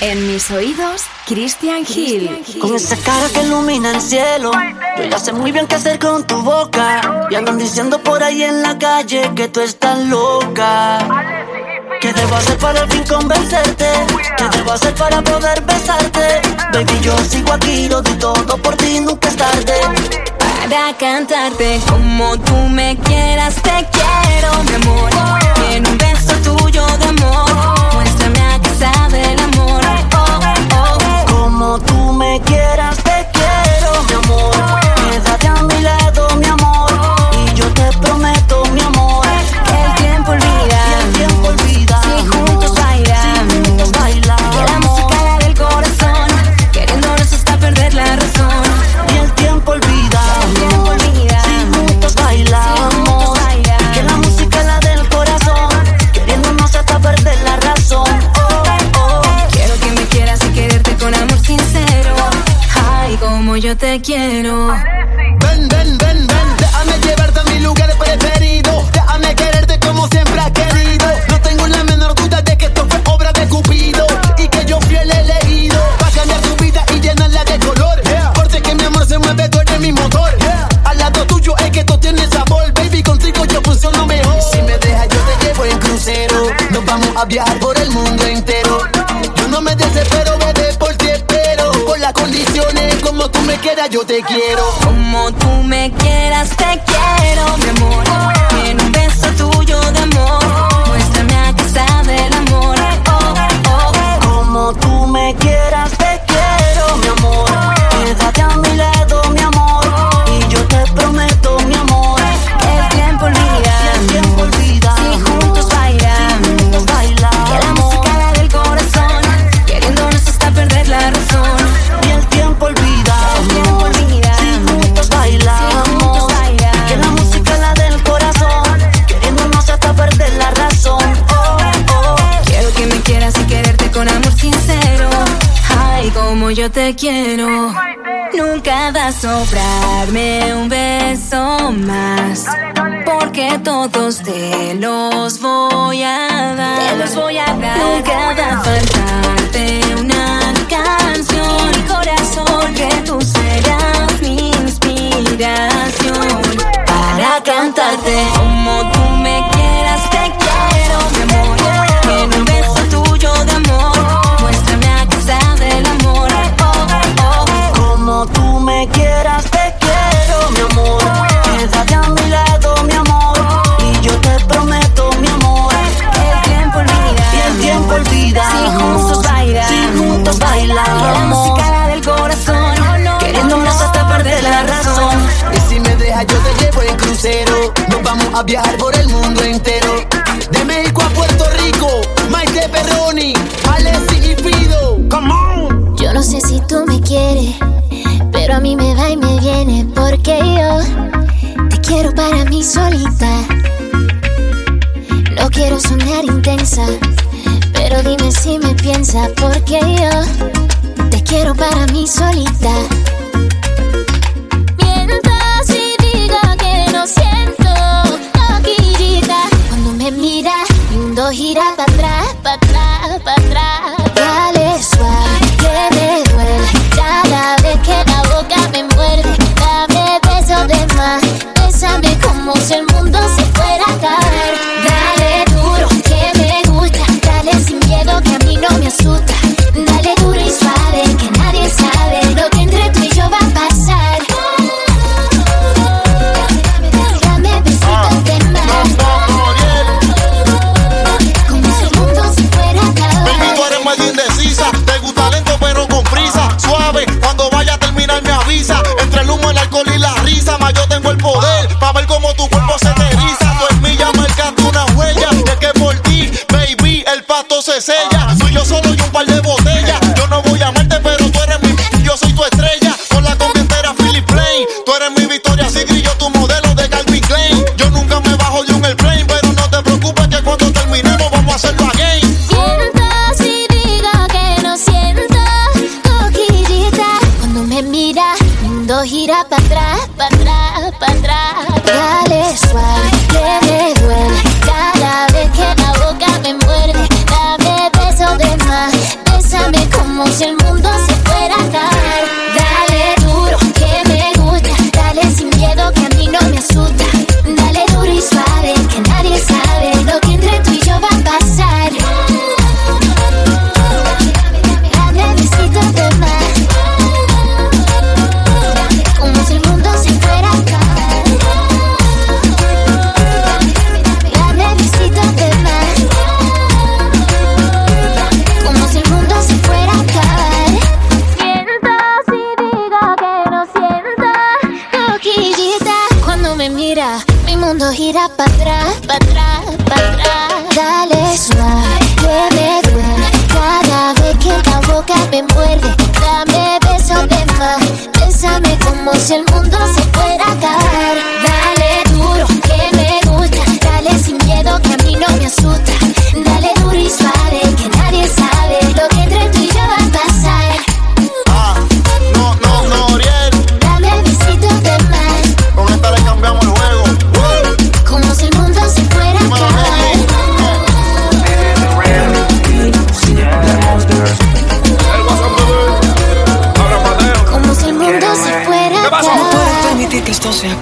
En mis oídos, Christian Hill. Con esa cara que ilumina el cielo. Yo ya sé muy bien qué hacer con tu boca. Y andan diciendo por ahí en la calle que tú estás loca. ¿Qué debo hacer para al fin convencerte? ¿Qué debo hacer para poder besarte? Baby, yo sigo aquí, lo di todo por ti, nunca es tarde. Para cantarte como tú me quieras, te quiero, mi amor. Quiero. Ven, ven, ven, ven, déjame llevarte a mi lugar preferido. Déjame quererte como siempre has querido. No tengo la menor duda de que esto fue obra de Cupido y que yo fui el elegido. Pa' cambiar tu vida y llenarla de color. Porque que mi amor se mueve, tú eres mi motor. Al lado tuyo es que tú tienes sabor, baby. Contigo yo funciono mejor. Si me dejas, yo te llevo en crucero. Nos vamos a viajar por el mundo entero. Yo no me desespero, como tú me quieras, yo te quiero. Como tú me quieras, te quiero, mi amor. Yo te quiero. Nunca va a sobrarme un beso más. Porque todos te los voy a dar. Te los voy a dar. Nunca va a faltarte una canción. Mi corazón, que tú serás mi inspiración. Para cantarte como tú me quieras, te quiero, mi amor. Quédate a mi lado, mi amor. Y yo te prometo, mi amor. El tiempo olvida. Y el tiempo olvida. Si juntos bailan. Si juntos Que la bailamos. música la del corazón. Queriéndonos hasta perder la razón. Y si me dejas, yo te llevo en crucero. Nos vamos a viajar por el mundo entero. A mí me va y me viene porque yo te quiero para mí solita. No quiero sonar intensa, pero dime si me piensas porque yo te quiero para mí solita. Mientras y diga que no siento loquillita Cuando me mira, mi mundo gira para atrás, para atrás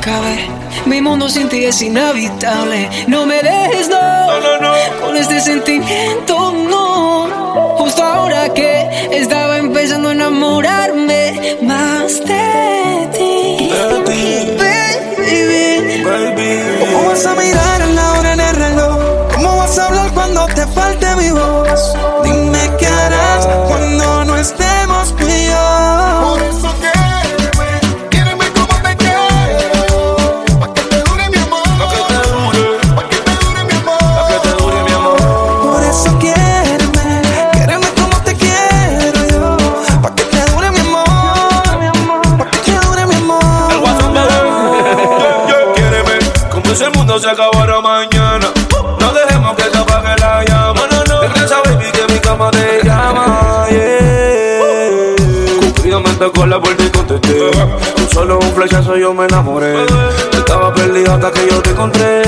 acabe. Mi mundo sin ti es inhabitable. No me dejes, no. Con este sentimiento, no. Justo ahora que estaba empezando a enamorarme más de acabara mañana. No dejemos que se apague la llama. No, no, no. Regresa, baby, que mi cama te llama. Yeah. Cupidamente con la puerta y contesté. Tú solo un flechazo yo me enamoré. Estaba perdido hasta que yo te encontré.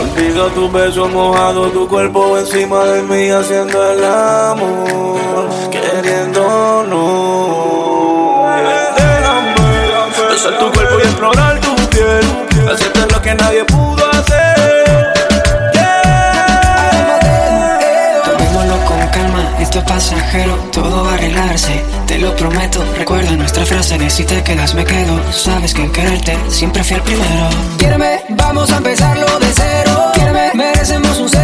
Olvido tu beso mojado, tu cuerpo encima de mí haciendo el amor, queriéndonos. Déjame besar tu cuerpo y explorar piel, hacerte lo que nadie pudo hacer. Yeah. Tomémoslo con calma, esto es pasajero, todo va a arreglarse, te lo prometo. Recuerda nuestra frase de si te quedas me quedo. Sabes que en quererte siempre fui el primero. Quiéreme, vamos a empezarlo de cero. Quiéreme, merecemos un segundo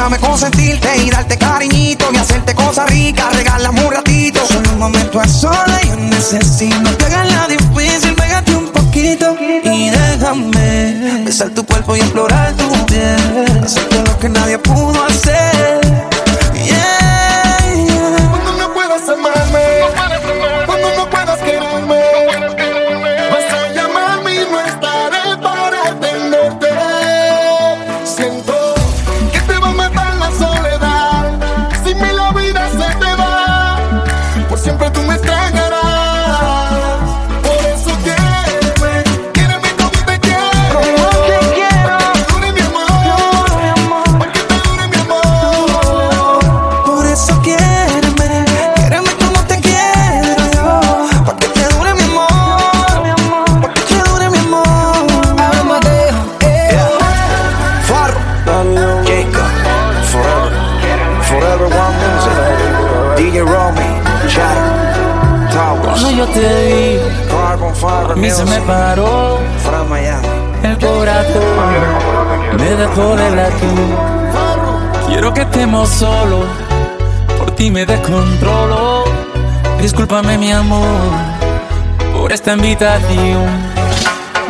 Déjame consentirte y darte cariñito y hacerte cosas ricas, regalame un ratito. Solo un momento a sola yo necesito que hagas la difícil, pégate un poquito y déjame besar tu cuerpo y explorar tu piel, hacerte lo que nadie pudo de latir. Quiero que estemos solos, por ti me descontrolo. Discúlpame mi amor, por esta invitación.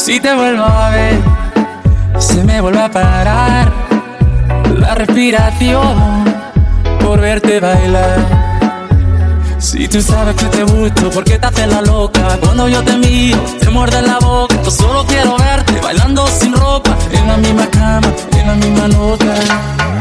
Si te vuelvo a ver, se me vuelve a parar la respiración por verte bailar. Si tú sabes que te gusto, ¿por qué te haces la loca? Cuando yo te miro, te muerde la boca. Yo solo quiero verte bailando sin ropa, en la misma cama, en la misma nota.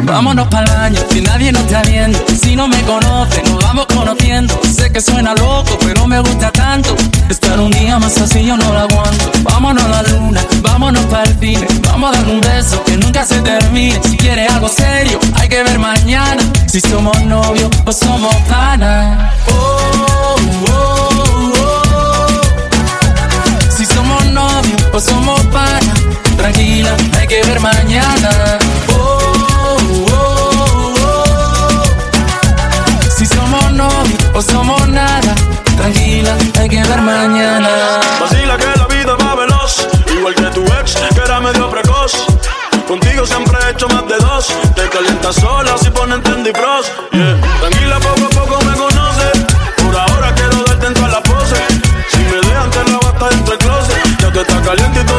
Vámonos para el baño, si nadie nos está viendo. Si no me conoce, nos vamos conociendo. Sé que suena loco, pero me gusta tanto. Estar un día más así yo no lo aguanto. Vámonos a la luna, vámonos para el cine. Vamos a dar un beso que nunca se termine. Si quieres algo serio, hay que ver mañana. Si somos novios o somos panas. Oh, oh, oh. Si somos novios o somos panas. Tranquila, hay que ver mañana. Oh, oh, oh. Si somos novios o somos nada. Tranquila, hay que ver mañana. Vacila que la vida va veloz, igual que tu ex, que era medio precoz. Contigo siempre he hecho más de dos. Te calientas sola si ponen Tendy. Caliente y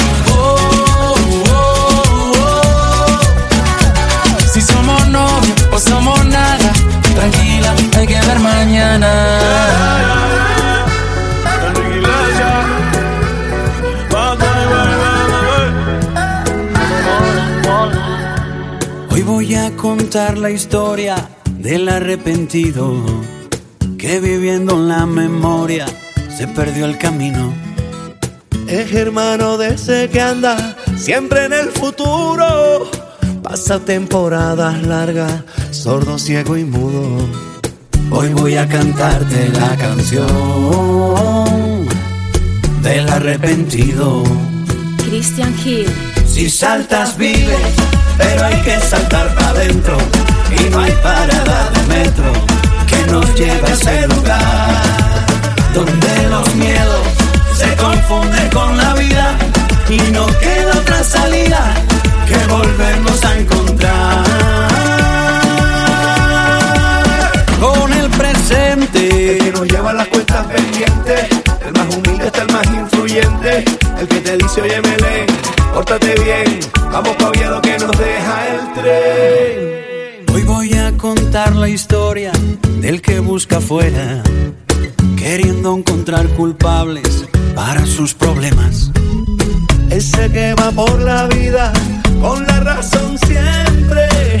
Que ver mañana. Hoy voy a contar la historia del arrepentido que viviendo en la memoria se perdió el camino. Es hermano de ese que anda siempre en el futuro. Pasa temporadas largas, sordo, ciego y mudo. Hoy voy a cantarte la canción del arrepentido. Christian Hill. Si saltas vives, pero hay que saltar para adentro. Y no hay parada de metro que nos lleve a ese lugar donde los miedos se confunden con la vida y no queda otra salida que volvernos a encontrar las pendientes, el más humilde está el más influyente, el que te dice, oye, Melén, pórtate bien, vamos pa' Oviedo que nos deja el tren. Hoy voy a contar la historia del que busca afuera, queriendo encontrar culpables para sus problemas. Ese que va por la vida con la razón siempre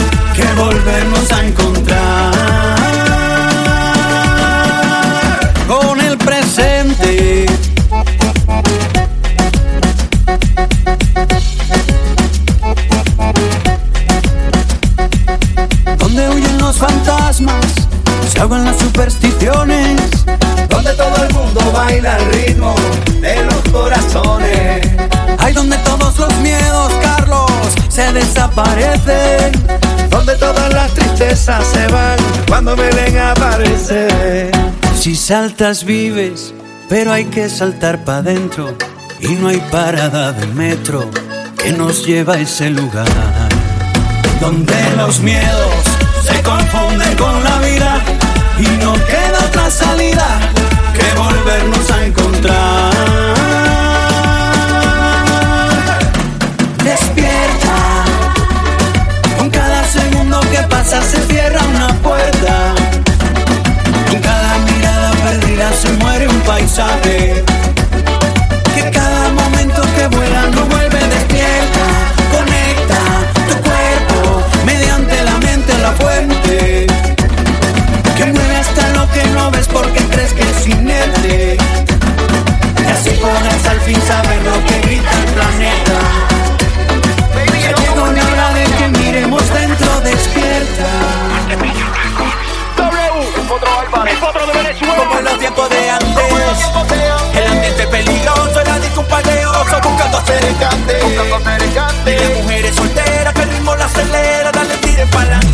volvernos a encontrar con el presente. Donde huyen los fantasmas, se ahogan las supersticiones. Donde todo el mundo baila al ritmo de los corazones. Hay donde todos los miedos, Carlos, se desaparecen. Donde todas las tristezas se van cuando Belén aparece. Si saltas vives, pero hay que saltar para adentro. Y no hay parada de metro que nos lleva a ese lugar. Donde los miedos se confunden con la vida y no queda otra salida que volvernos a encontrar. Se cierra una puerta. Con cada mirada perdida se muere un paisaje. tiempos de antes. El ambiente peligroso era disco un paleoso, buscando hacer el cante. Dile mujeres solteras que el ritmo la acelera, dale tire pa'lante.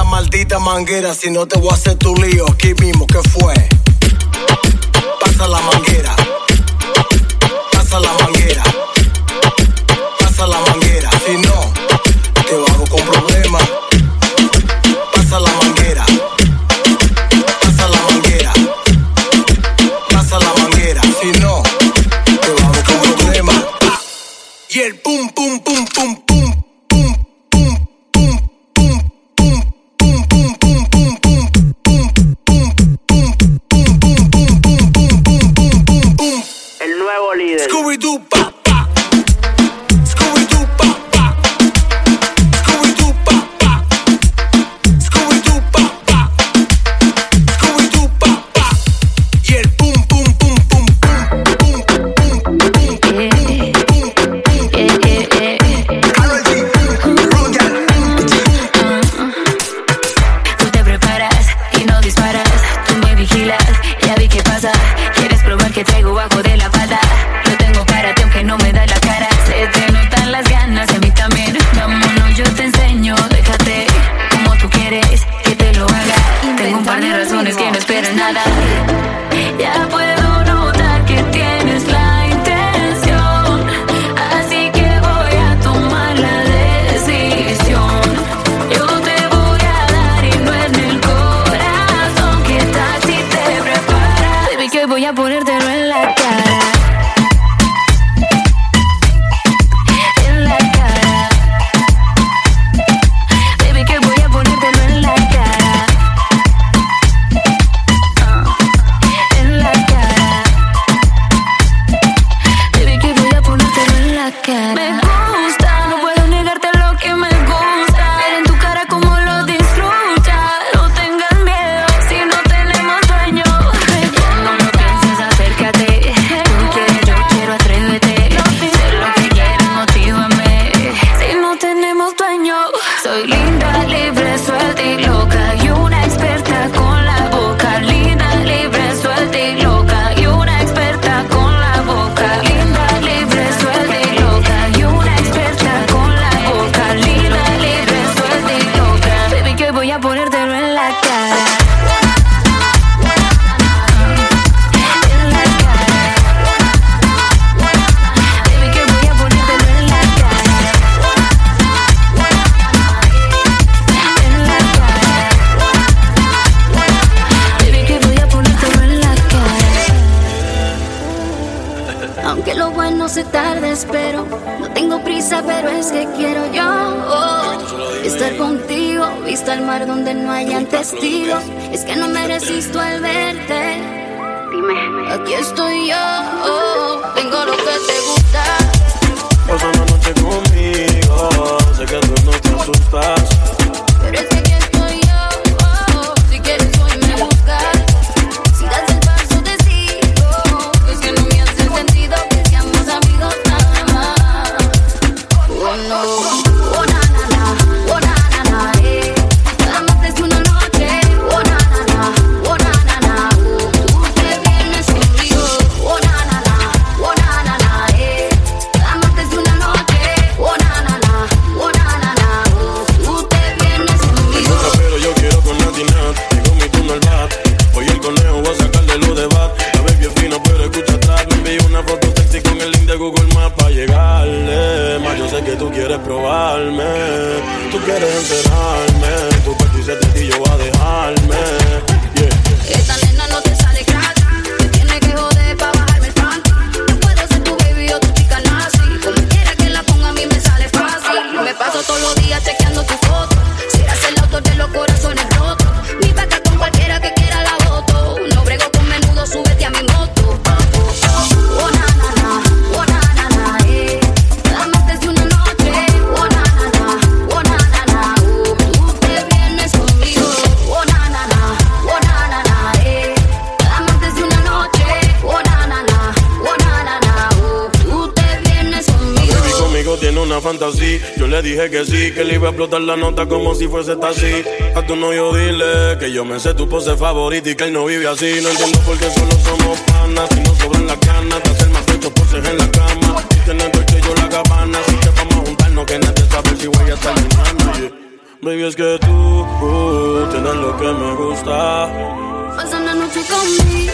la maldita manguera. Si no te voy a hacer tu lío, aquí mismo, que fue? Pasa la manguera. Pasa la manguera. Dije que sí, que le iba a explotar la nota como si fuese taxi. A tu novio dile que yo me sé tu pose favorita y que él no vive así. No entiendo por qué solo somos panas. Si no sobran las ganas de hacer más ocho poses en la cama. Y tener que yo la cabana. Así que vamos a juntarnos que nadie sabe si voy a estar. Baby, es que tú uh, tienes lo que me gusta. Pasa una noche conmigo.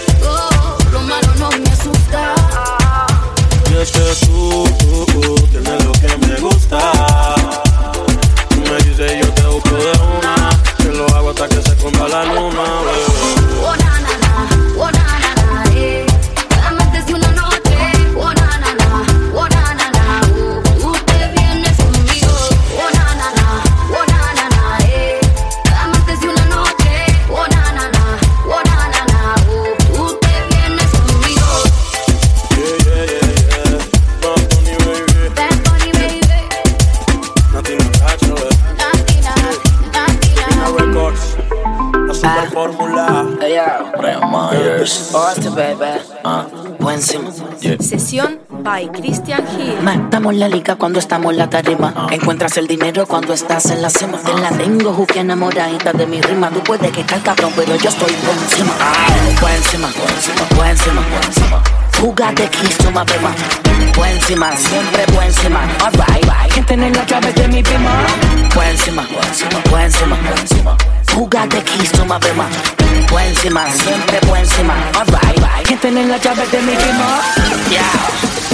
Lo malo no me asusta. Y es que tú tienes lo que me gusta. Me dices yo te busco de una. Que lo hago hasta que se esconda la luna, bebé. Hostia, baby. Buenísimo. Sesión by Christian Hill. Matamos la liga cuando estamos en la tarima. Encuentras el dinero cuando estás en la cima. Te la tengo, juque enamoradita de mi rima. Tú puedes que estar cabrón, pero yo estoy por encima. Por encima, por encima, por encima, por encima. Who got the keys to my bema? Por encima, siempre por encima. Alright, right. ¿Quién tiene las llaves de mi bema? Por encima, por encima, por encima, por encima. Who got the keys to my bema? Por encima, siempre por encima. Alright, right. ¿Quién tiene las llaves de mi bema? Yeah.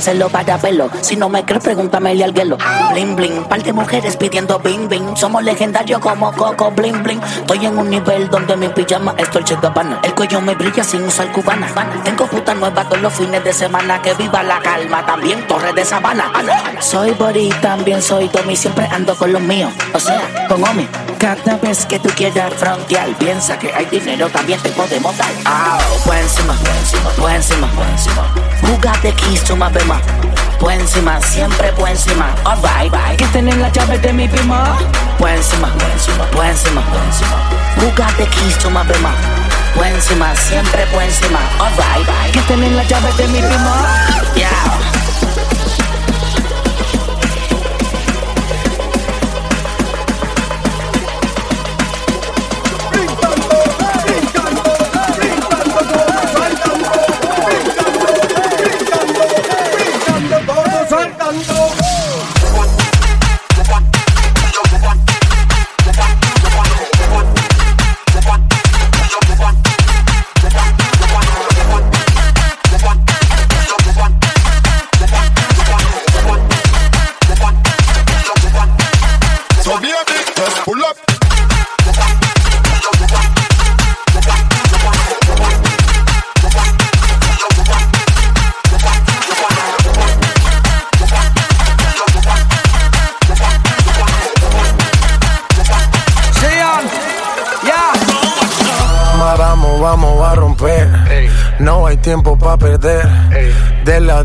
Celo para pelo. Si no me crees, pregúntame al guelo. Bling bling, par de mujeres pidiendo bing bing. Somos legendarios como Coco bling bling. Estoy en un nivel donde mi pijama es Dolce Gabbana. El cuello me brilla sin usar cubana. Tengo puta nueva todos los fines de semana. Que viva la calma, también Torre de Sabana. Soy Bori, también soy Tommy. Siempre ando con los míos, o sea, con Omi. Cada vez que tú quieras frontear, piensa que hay dinero, también te podemos dar. Ah, oh, encima, por encima, por encima. Who got the keys to my bema? Por encima, siempre por encima. Oh, Alright, bye. Que tienen la llave de mi bima. Por encima, por encima, por encima. Who got the keys to my bema? Por encima, siempre por encima. Oh, Alright, bye. Que tienen la llave de mi bima. Yeah.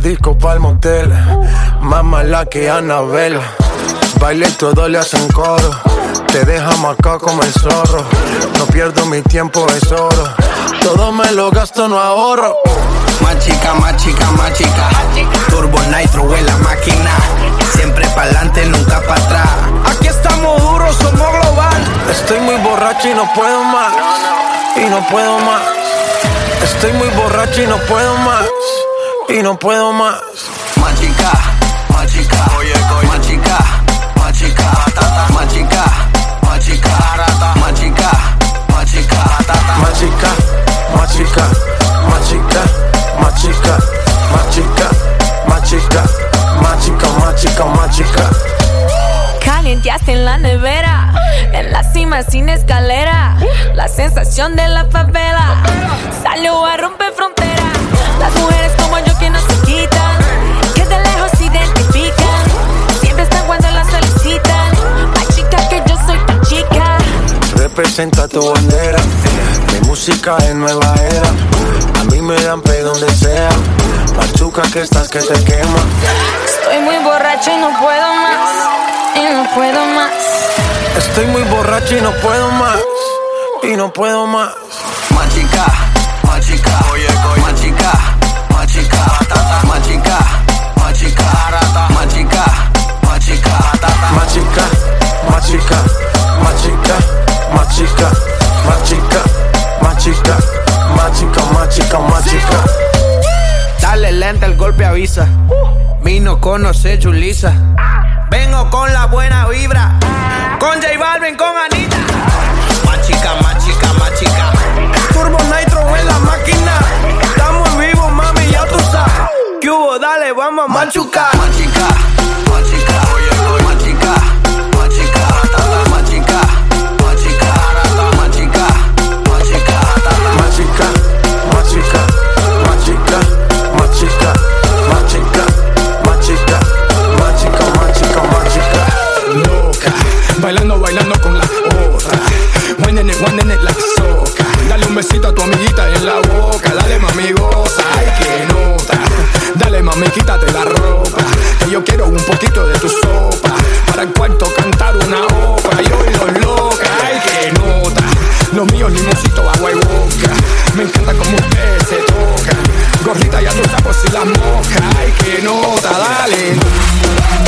Disco pa'l motel. Más mala que Anabel. Baile todo le hacen coro. Te deja marcado como el zorro. No pierdo mi tiempo, es oro. Todo me lo gasto, no ahorro. Más chica, más chica, más chica. Turbo Nitro en la máquina. Siempre pa'lante, nunca para atrás. Aquí estamos duros, somos global. Estoy muy borracho y no puedo más. Y no puedo más. Estoy muy borracho y no puedo más. Y no puedo más. Machica, machica, oye, machica, machica, machica, machica, machica, machica, machica, machica, machica, machica, machica, machica, machica, machica, machica. Calienteaste en la nevera, en la cima sin escalera, la sensación de la favela salió a romper fronteras. Las mujeres como yo que no se quitan, que de lejos se identifican, siempre están cuando las solicitan. Más chica que yo soy tu chica. Representa tu bandera, mi música es nueva era. A mí me dan pe donde sea, machuca que estás que te quema. Estoy muy borracho y no puedo más, y no puedo más. Estoy muy borracho y no puedo más, y no puedo más. Machica machica, oye, machica, machica, machica, machica, machica, machica, machica, machica, machica, machica, machica, machica, machica, machica, machica. Dale lenta, el golpe avisa. Vino conoce Julisa. Vengo con la buena vibra. Con J Balvin, con Anita. Machica, machica, machica. Turbo Nitro en la máquina. Estamos vivos, mami, ya tú sabes. ¿Qué hubo? Dale, vamos a machucar. Machica, quiero un poquito de tu sopa. Para en cuanto cantar una ópera, yo y los loca, ay que nota. Lo mío limoncito, agua y boca. Me encanta como usted se toca. Gorrita ya tus por si las moscas, ay que nota, dale.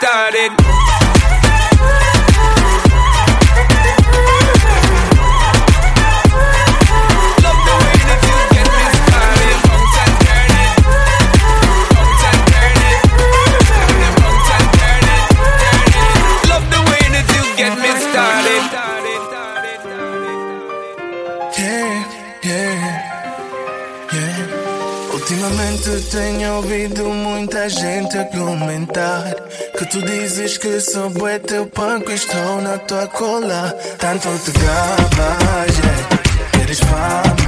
Started. Tu dizes que sou bué teu panco Estou na tua cola Tanto te gabas, yeah. É, Queres fama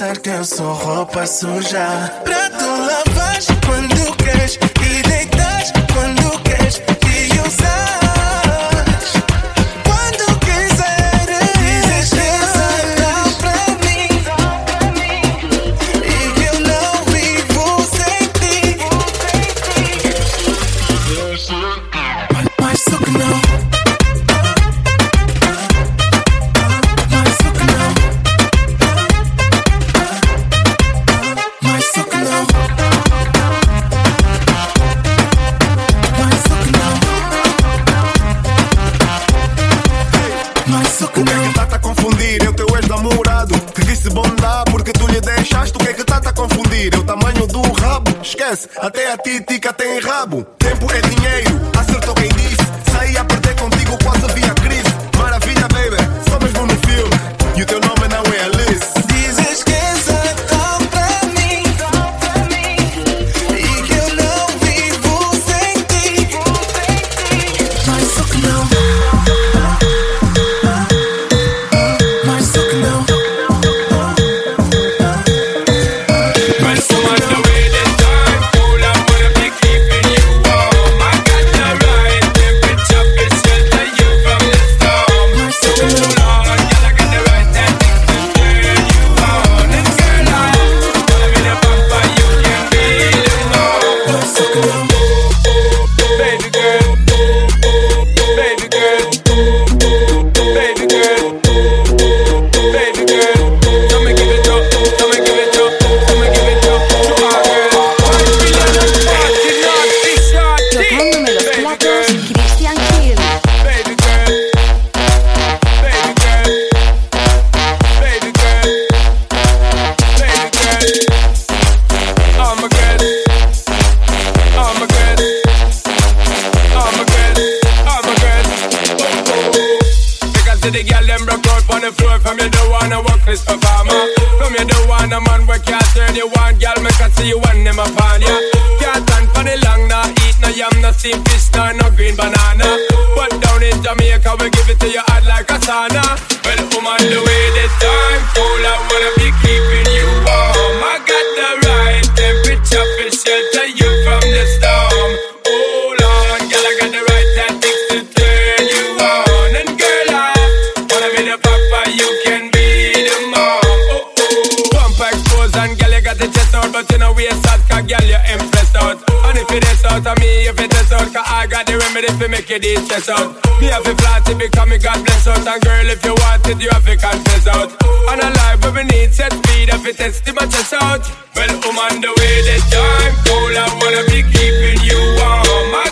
pensar que eu sou roupa suja. Preto lá. de bondade porque tu lhe deixaste. O que é que tá a confundir? É o tamanho do rabo. Esquece, até a titica tem rabo. Tempo é dinheiro Cause I got the remedy to make you this stress out. Me have to plan to become a God bless out. And girl, if you want it, you have to confess out. And a life where we need set speed, if it test my chest out. Well, I'm on the way this time. Cool, I wanna be keeping you warm. I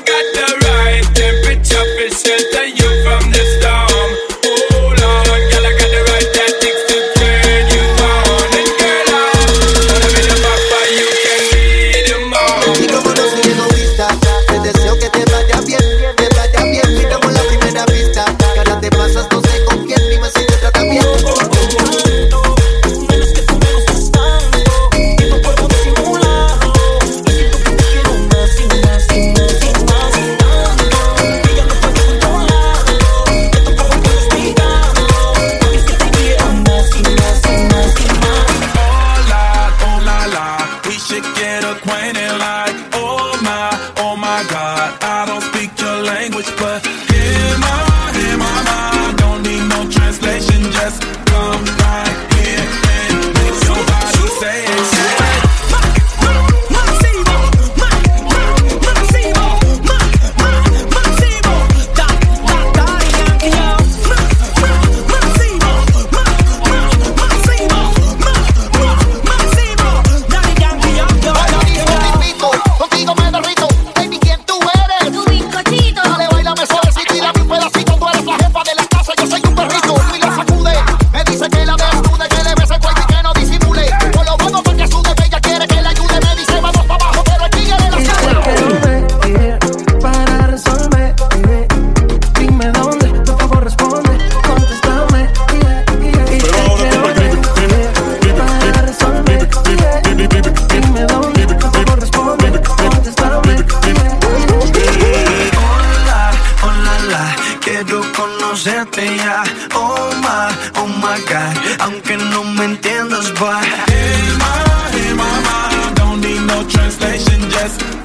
entiendas, boy. Hey, my, hey, my, my. don't need no translation, just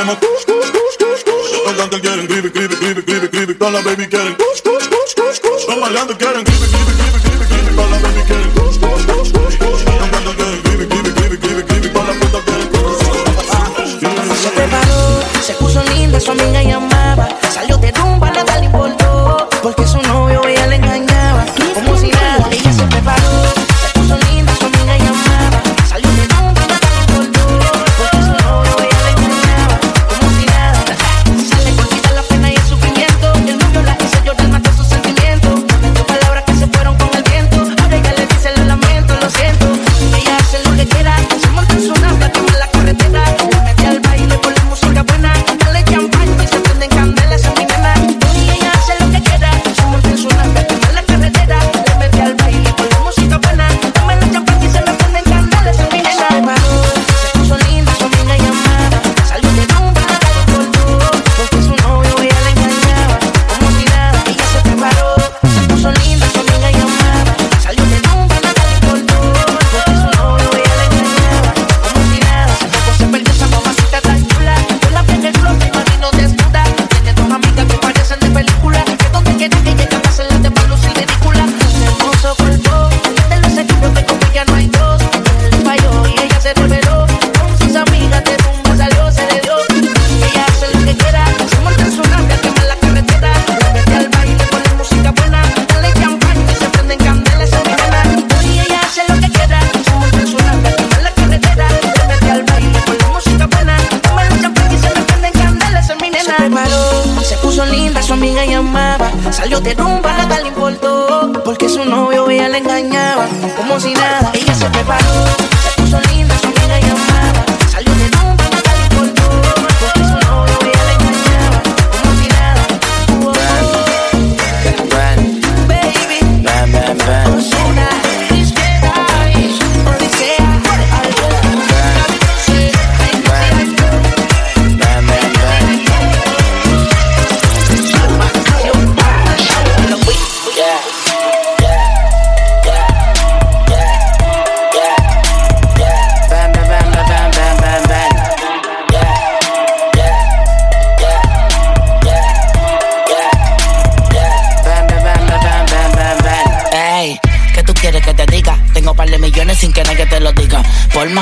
hemen koş koş koş koş koş. Normal yanda gelin gribik gribik gribik gribik gribik. Dalla baby gelin koş koş koş koş koş. Normal yanda gelin gribik gribik gribik gribik gribik. Dalla baby gelin.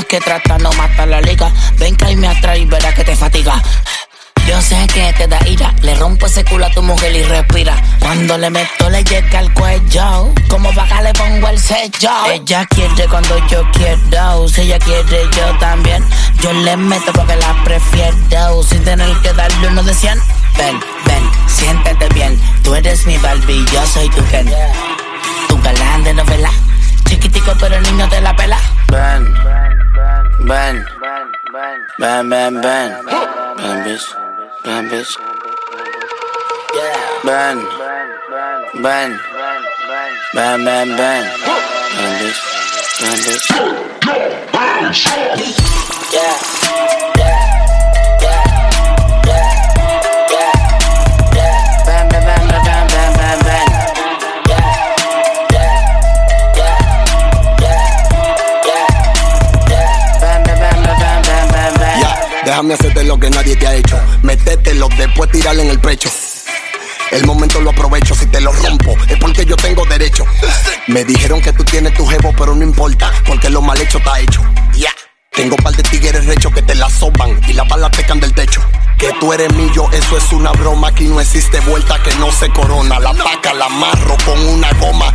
que trata no mata la liga. Ven que ahí me atrae y verás que te fatiga. Yo sé que te da ira, le rompo ese culo a tu mujer y respira. Cuando le meto le llega al cuello, como vaca le pongo el sello. Ella quiere cuando yo quiero, si ella quiere yo también. Yo le meto porque la prefiero, sin tener que darle uno de cien. Ven, ven, siéntate bien, tú eres mi Barbie, yo soy tu Ken. Tu galán de novela, chiquitico pero el niño te la pela. Ven Ban. Ban, ban, ban. Ban, bitch. Ban, bitch. Ban. Ban. Ban, ban, ban. Ban, bitch. Ban, bitch. Yeah. en el pecho. El momento lo aprovecho, si te lo rompo es porque yo tengo derecho. Me dijeron que tú tienes tu jevo, pero no importa, porque lo mal hecho está hecho. Ya. Yeah. Tengo par de tigres rechos que te la soban y la balas pecan del techo. Que tú eres mío, eso es una broma. Aquí no existe vuelta que no se corona. La paca la amarro con una goma.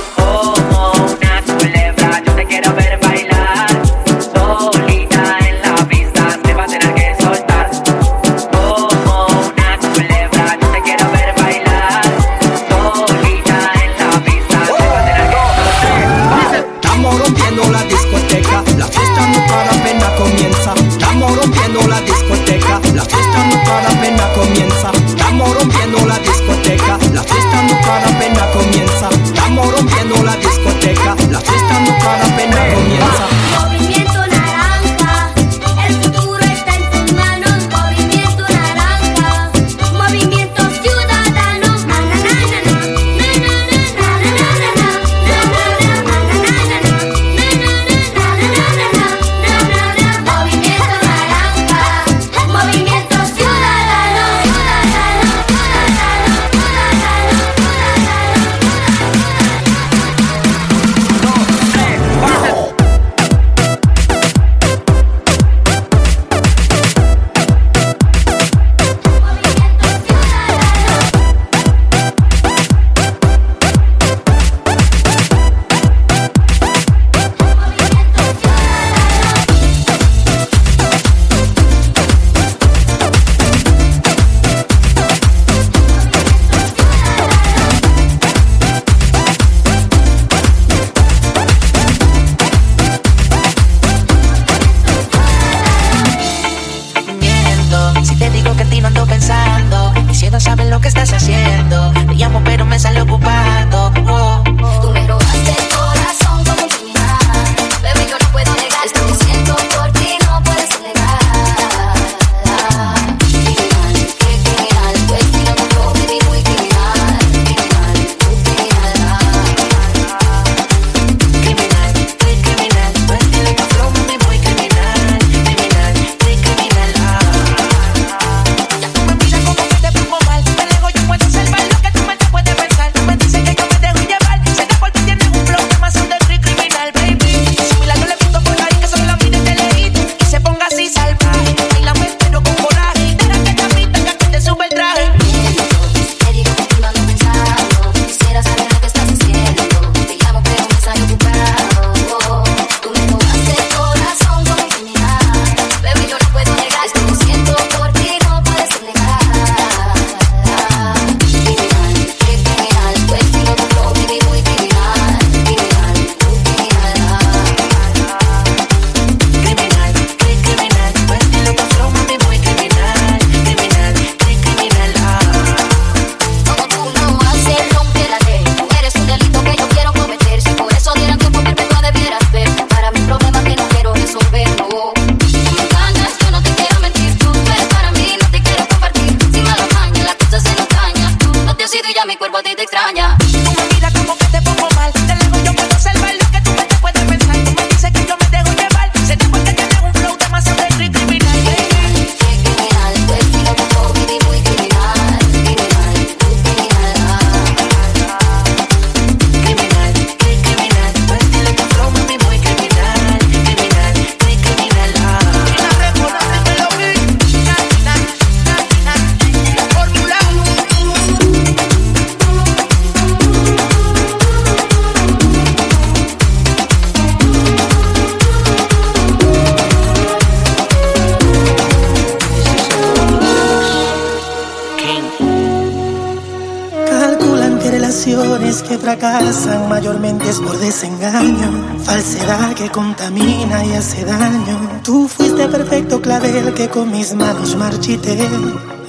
con mis manos marchité.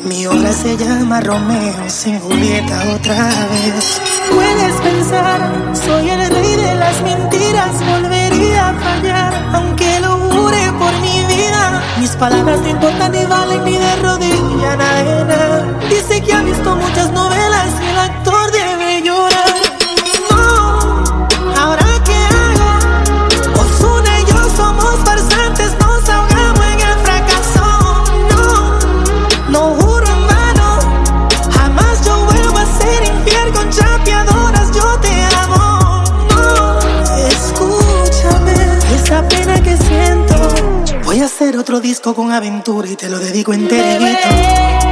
Mi obra se llama Romeo sin Julieta otra vez. Puedes pensar, soy el rey de las mentiras, volvería a fallar, aunque lo jure por mi vida. Mis palabras no importan ni valen ni de rodilla, na. Dice que ha visto otro disco con aventura y te lo dedico enterito.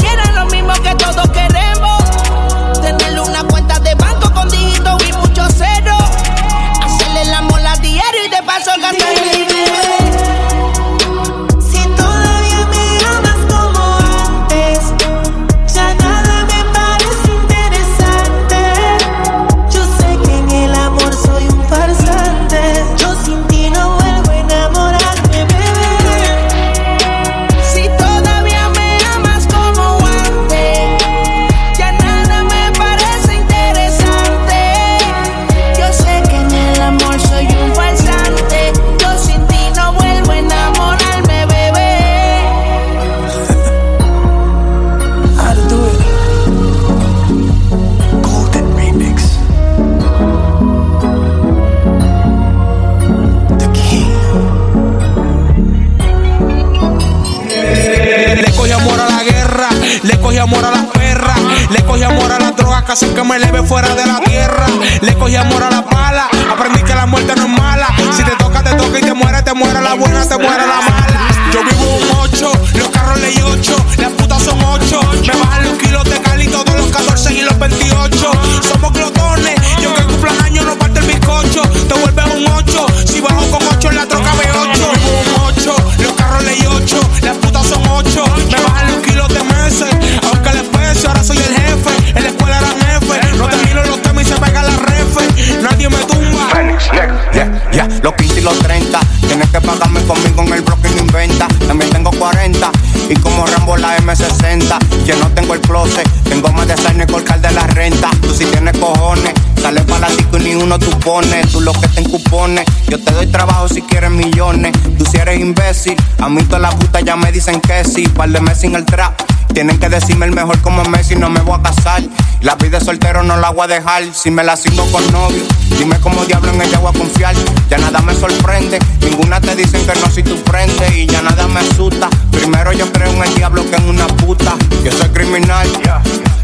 mí todas las putas ya me dicen que sí. Par de Messi en el trap. Tienen que decirme el mejor como Messi, no me voy a casar. La vida soltero no la voy a dejar. Si me la sigo con novio, dime cómo diablo en ella voy a confiar. Ya nada me sorprende, ninguna te dicen que no si tú prendes y ya nada me asusta. Primero yo creo en el diablo que en una puta. Yo soy criminal,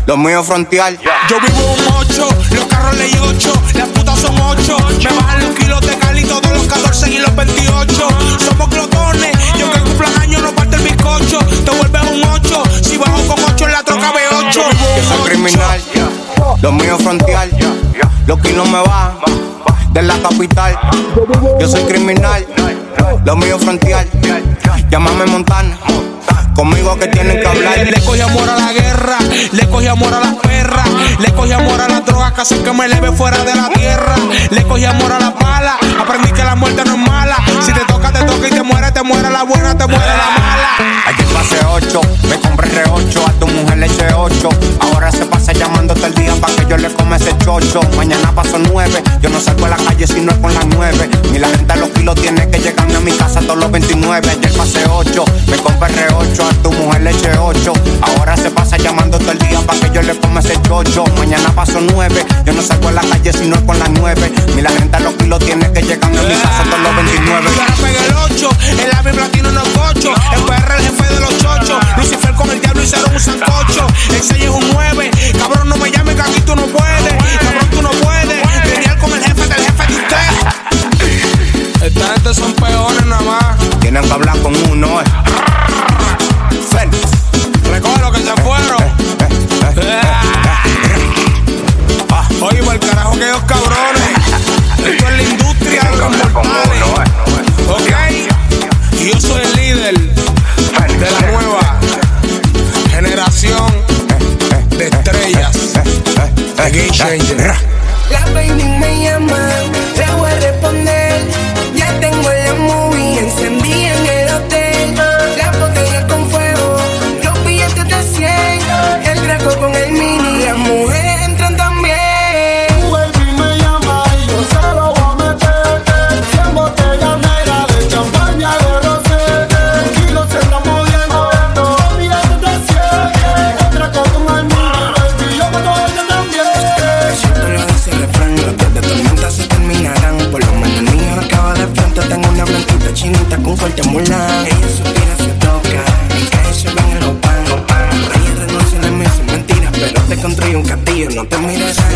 lo mío frontear. Yo vivo un 8, los carros ley 8, las putas son 8. Me bajan los kilos de cali todos los 14 y los 28. Somos glotones, y aunque cumplan años no parte el bizcocho. Te vuelves un 8, si bajo con 8 en la troca B8. Yo soy criminal, lo mío frontear. Los kilos me bajan de la capital. Yo soy criminal, lo mío frontear. Llámame Montana. Conmigo que tienen que hablar. Le cogí amor a la guerra, le cogí amor a las perras, le cogí amor a las drogas, casi que me leve fuera de la tierra. Le cogí amor a las balas, aprendí que la muerte no es mala. Si te toca, te toca y te muere, te muere la buena, te muere la mala. Aquí pasé 8, me compré 8 mujer le ocho. Ahora se pasa llamando llamándote el día para que yo le come ese chocho. Mañana paso nueve, yo no salgo a la calle si no es con las nueve. Ni la gente a los kilos tiene que llegar a mi casa todos los 29. Ayer pasé ocho, me compré re ocho, a tu mujer le eché ocho. Ahora se pasa llamándote el día para que yo le come ese chocho. Mañana paso nueve, yo no salgo a la calle si no es con las nueve. Ni la gente a los kilos tiene que llegar a mi casa todos los 29. Yo ahora pegué el ocho, el platino no cocho hicieron un sancocho. El 6 es un 9. Cabrón, no me llames que aquí tú no puedes. Cabrón, tú no puedes. Pelear con el jefe del jefe de usted. Esta gente son peones nada más. Tienen que hablar con uno, eh. Fen. Lo que se fueron. Eh, eh, eh, ah, oye, el carajo que ellos cabrón. La baby me llama, la voy a responder. Ya tengo el amor. yo no te mires.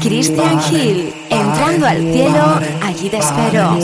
Christian Hill, entrando al cielo, allí te espero.